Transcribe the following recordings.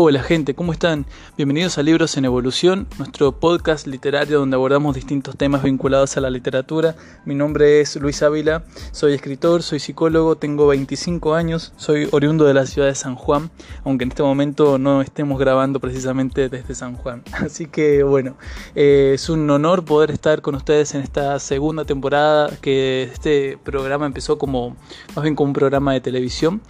Hola gente, ¿cómo están? Bienvenidos a Libros en Evolución, nuestro podcast literario donde abordamos distintos temas vinculados a la literatura. Mi nombre es Luis Ávila, soy escritor, soy psicólogo, tengo 25 años, soy oriundo de la ciudad de San Juan, aunque en este momento no estemos grabando precisamente desde San Juan. Así que bueno, eh, es un honor poder estar con ustedes en esta segunda temporada que este programa empezó como más bien como un programa de televisión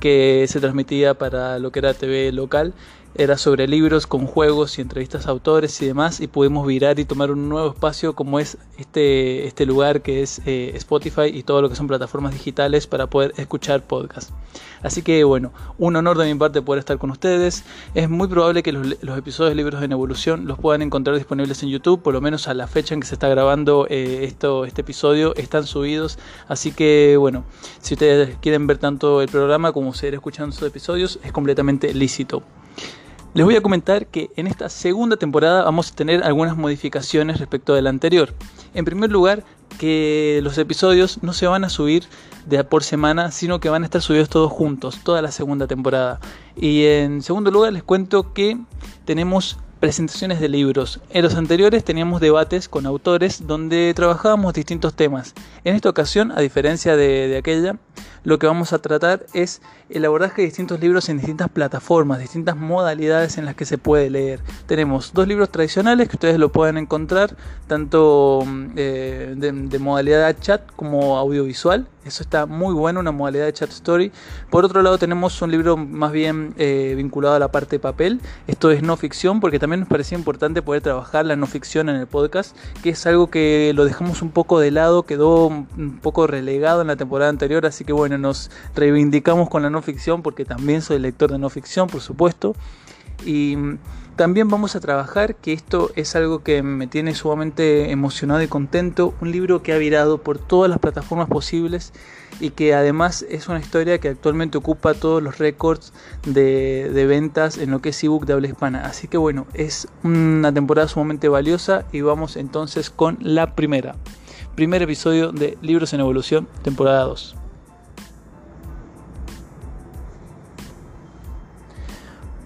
que se transmitía para lo que era TV local era sobre libros con juegos y entrevistas a autores y demás y pudimos virar y tomar un nuevo espacio como es este, este lugar que es eh, Spotify y todo lo que son plataformas digitales para poder escuchar podcasts. Así que bueno, un honor de mi parte poder estar con ustedes. Es muy probable que los, episodios de Libros en Evolución los puedan encontrar disponibles en YouTube, por lo menos a la fecha en que se está grabando eh, esto, este episodio están subidos. Así que bueno, si ustedes quieren ver tanto el programa como seguir escuchando sus episodios, es completamente lícito. Les voy a comentar que en esta segunda temporada vamos a tener algunas modificaciones respecto de la anterior. En primer lugar, que los episodios no se van a subir de por semana, sino que van a estar subidos todos juntos, toda la segunda temporada. Y en segundo lugar, les cuento que tenemos presentaciones de libros. En los anteriores teníamos debates con autores donde trabajábamos distintos temas. En esta ocasión, a diferencia de, aquella, lo que vamos a tratar es el abordaje de distintos libros en distintas plataformas, distintas modalidades en las que se puede leer. Tenemos dos libros tradicionales que ustedes lo pueden encontrar, tanto mm, eh, de, modalidad chat como audiovisual. Eso está muy bueno, una modalidad de chat story. Por otro lado tenemos un libro más bien eh, vinculado a la parte de papel. Esto es no ficción porque también nos parecía importante poder trabajar la no ficción en el podcast, que es algo que lo dejamos un poco de lado, quedó un poco relegado en la temporada anterior, así que bueno, nos reivindicamos con la no ficción porque también soy lector de no ficción, por supuesto. Y también vamos a trabajar, que esto es algo que me tiene sumamente emocionado y contento, un libro que ha virado por todas las plataformas posibles y que además es una historia que actualmente ocupa todos los récords de, ventas en lo que es ebook de habla hispana. Así que bueno, es una temporada sumamente valiosa y vamos entonces con la primera. Primer episodio de Libros en Evolución, temporada 2.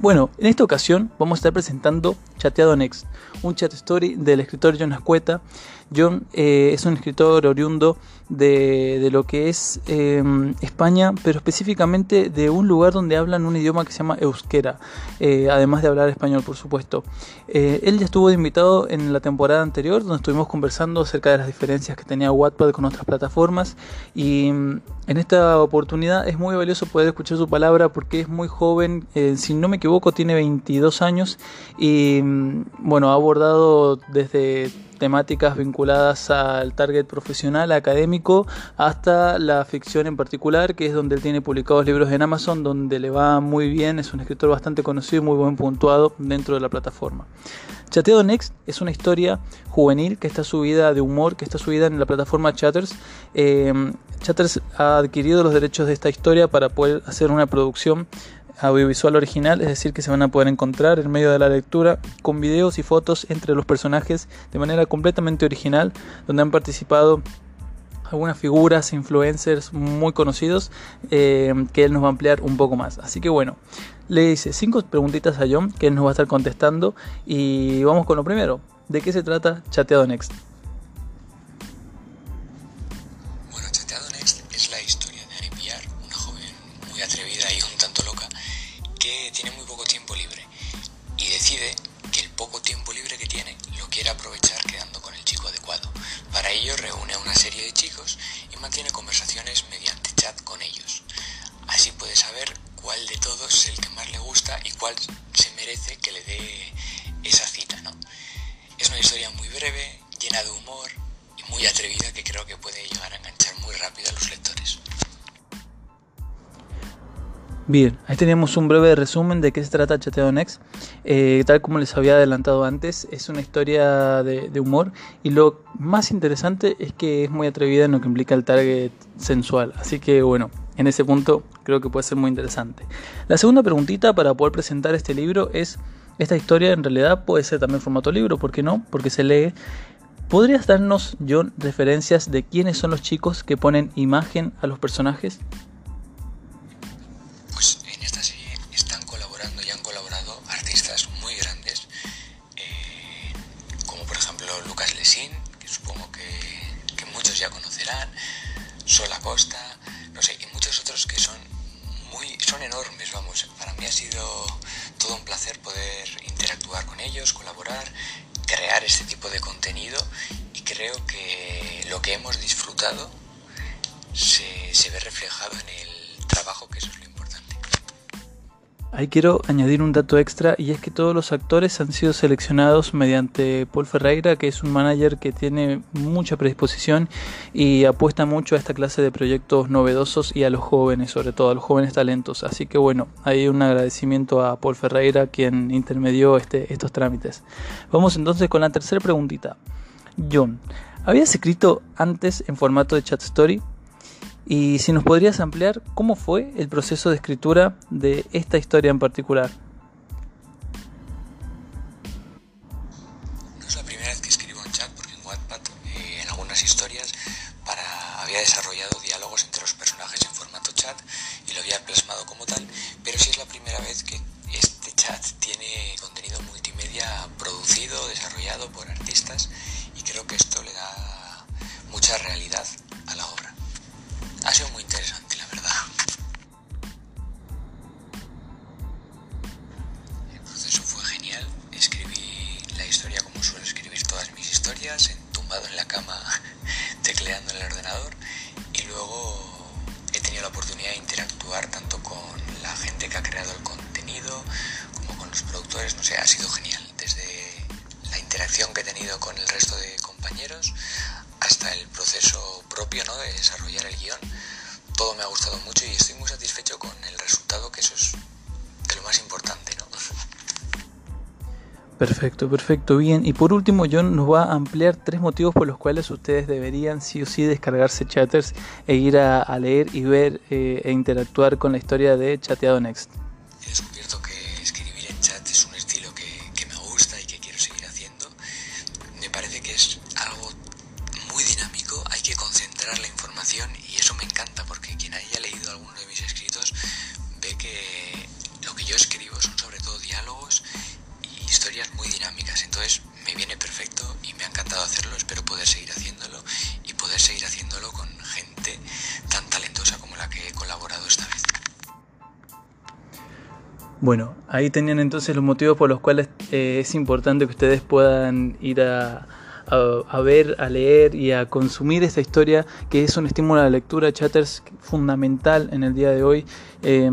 Bueno, en esta ocasión vamos a estar presentando Chateado Next, un chat story del escritor John Ascueta. John eh, es un escritor oriundo de, lo que es em, España, pero específicamente de un lugar donde hablan un idioma que se llama euskera, eh, además de hablar español, por supuesto. Eh, él ya estuvo invitado en la temporada anterior, donde estuvimos conversando acerca de las diferencias que tenía Wattpad con otras plataformas, y mm, en esta oportunidad es muy valioso poder escuchar su palabra porque es muy joven, si no me equivoco, tiene 22 años y mm, bueno, ha abordado desde temáticas vinculadas al target profesional, académico, hasta la ficción en particular, que es donde él tiene publicados libros en Amazon, donde le va muy bien, es un escritor bastante conocido y muy buen puntuado dentro de la plataforma. Chateado Next es una historia juvenil que está subida de humor, que está subida en la plataforma Chatters. Eh, Chatters ha adquirido los derechos de esta historia para poder hacer una producción audiovisual original, es decir, que se van a poder encontrar en medio de la lectura con videos y fotos entre los personajes de manera completamente original, donde han participado algunas figuras, influencers muy conocidos, eh, que él nos va a ampliar un poco más. Así que bueno, le hice cinco preguntitas a John, que él nos va a estar contestando, y vamos con lo primero. ¿De qué se trata Chateado Next? Mantiene conversaciones mediante chat con ellos. Así puede saber cuál de todos es el que más le gusta y cuál se merece que le dé esa cita, ¿no? Es una historia muy breve, llena de humor y muy atrevida que creo que puede llegar a enganchar muy rápido a los lectores. Bien, ahí tenemos un breve resumen de qué se trata Chateo Next. Eh, tal como les había adelantado antes, es una historia de, humor y lo más interesante es que es muy atrevida en lo que implica el target sensual. Así que bueno, en ese punto creo que puede ser muy interesante. La segunda preguntita para poder presentar este libro es, esta historia en realidad puede ser también formato libro, ¿por qué no? Porque se lee. ¿Podrías darnos, John, referencias de quiénes son los chicos que ponen imagen a los personajes? Vamos. Para mí ha sido todo un placer poder interactuar con ellos, colaborar, crear este tipo de contenido y creo que lo que hemos disfrutado se, se ve reflejado en el trabajo que importante. Ahí quiero añadir un dato extra y es que todos los actores han sido seleccionados mediante Paul Ferreira, que es un manager que tiene mucha predisposición y apuesta mucho a esta clase de proyectos novedosos y a los jóvenes, sobre todo a los jóvenes talentos. Así que bueno, hay un agradecimiento a Paul Ferreira quien intermedió este, estos trámites. Vamos entonces con la tercera preguntita. John, ¿habías escrito antes en formato de chat story? Y si nos podrías ampliar cómo fue el proceso de escritura de esta historia en particular. No es la primera vez que escribo en chat porque en Wattpad, eh, en algunas historias, había desarrollado diálogos entre los personajes en formato chat y lo había plasmado como tal, pero sí es la primera vez que este chat tiene contenido multimedia producido, desarrollado por artistas gente que ha creado el contenido como con los productores. No sé, ha sido genial. Desde la interacción que he tenido con el resto de compañeros hasta el proceso propio ¿no? de desarrollar el guion. Todo me ha gustado mucho y estoy muy satisfecho con el resultado, que eso es de lo más importante. Perfecto, perfecto, bien. Y por último, John nos va a ampliar tres motivos por los cuales ustedes deberían sí o sí descargarse Chatters e ir a, a leer y ver eh, e interactuar con la historia de Chateado Next. He descubierto que escribir en chat es un estilo que, que me gusta y que quiero seguir haciendo. Me parece que es algo muy dinámico, hay que concentrar la información y eso me encanta porque quien haya leído alguno de mis escritos ve que lo que yo escribo Entonces me viene perfecto y me ha encantado hacerlo. Espero poder seguir haciéndolo y poder seguir haciéndolo con gente tan talentosa como la que he colaborado esta vez. Bueno, ahí tenían entonces los motivos por los cuales eh, es importante que ustedes puedan ir a, a, ver, a leer y a consumir esta historia que es un estímulo a la lectura, chatters fundamental en el día de hoy. Eh,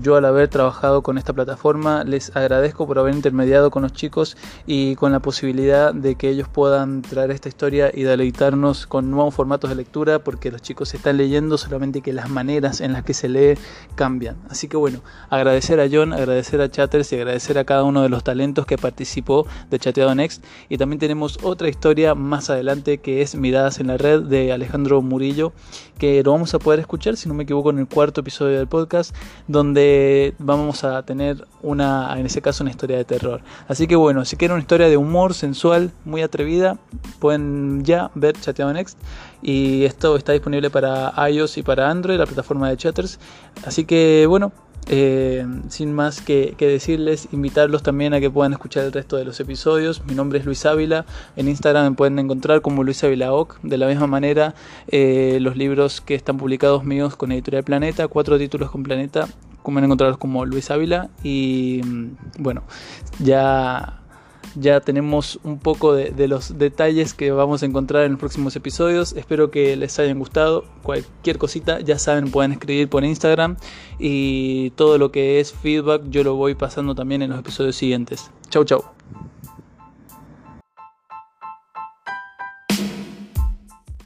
yo al haber trabajado con esta plataforma les agradezco por haber intermediado con los chicos y con la posibilidad de que ellos puedan traer esta historia y deleitarnos con nuevos formatos de lectura porque los chicos están leyendo solamente que las maneras en las que se lee cambian. Así que bueno, agradecer a John, agradecer a Chatters y agradecer a cada uno de los talentos que participó de Chateado Next y también tenemos otra más adelante que es Miradas en la Red de Alejandro Murillo que lo vamos a poder escuchar si no me equivoco en el cuarto episodio del podcast donde vamos a tener una, en ese caso, una historia de terror. Así que bueno, si quieren una historia de humor sensual, muy atrevida, pueden ya ver Chateado Next. Y esto está disponible para iOS y para Android, la plataforma de Chatters. Así que bueno, eh, sin más que, decirles, invitarlos también a que puedan escuchar el resto de los episodios. Mi nombre es Luis Ávila. En Instagram me pueden encontrar como Luis Ávila Oc. De la misma manera, eh, los libros que están publicados míos con Editorial Planeta, cuatro títulos con Planeta, pueden encontrarlos como Luis Ávila. Y bueno, ya ya tenemos un poco de, los detalles que vamos a encontrar en los próximos episodios. Espero que les hayan gustado. Cualquier cosita, ya saben, pueden escribir por Instagram. Y todo lo que es feedback yo lo voy pasando también en los episodios siguientes. Chau, chau.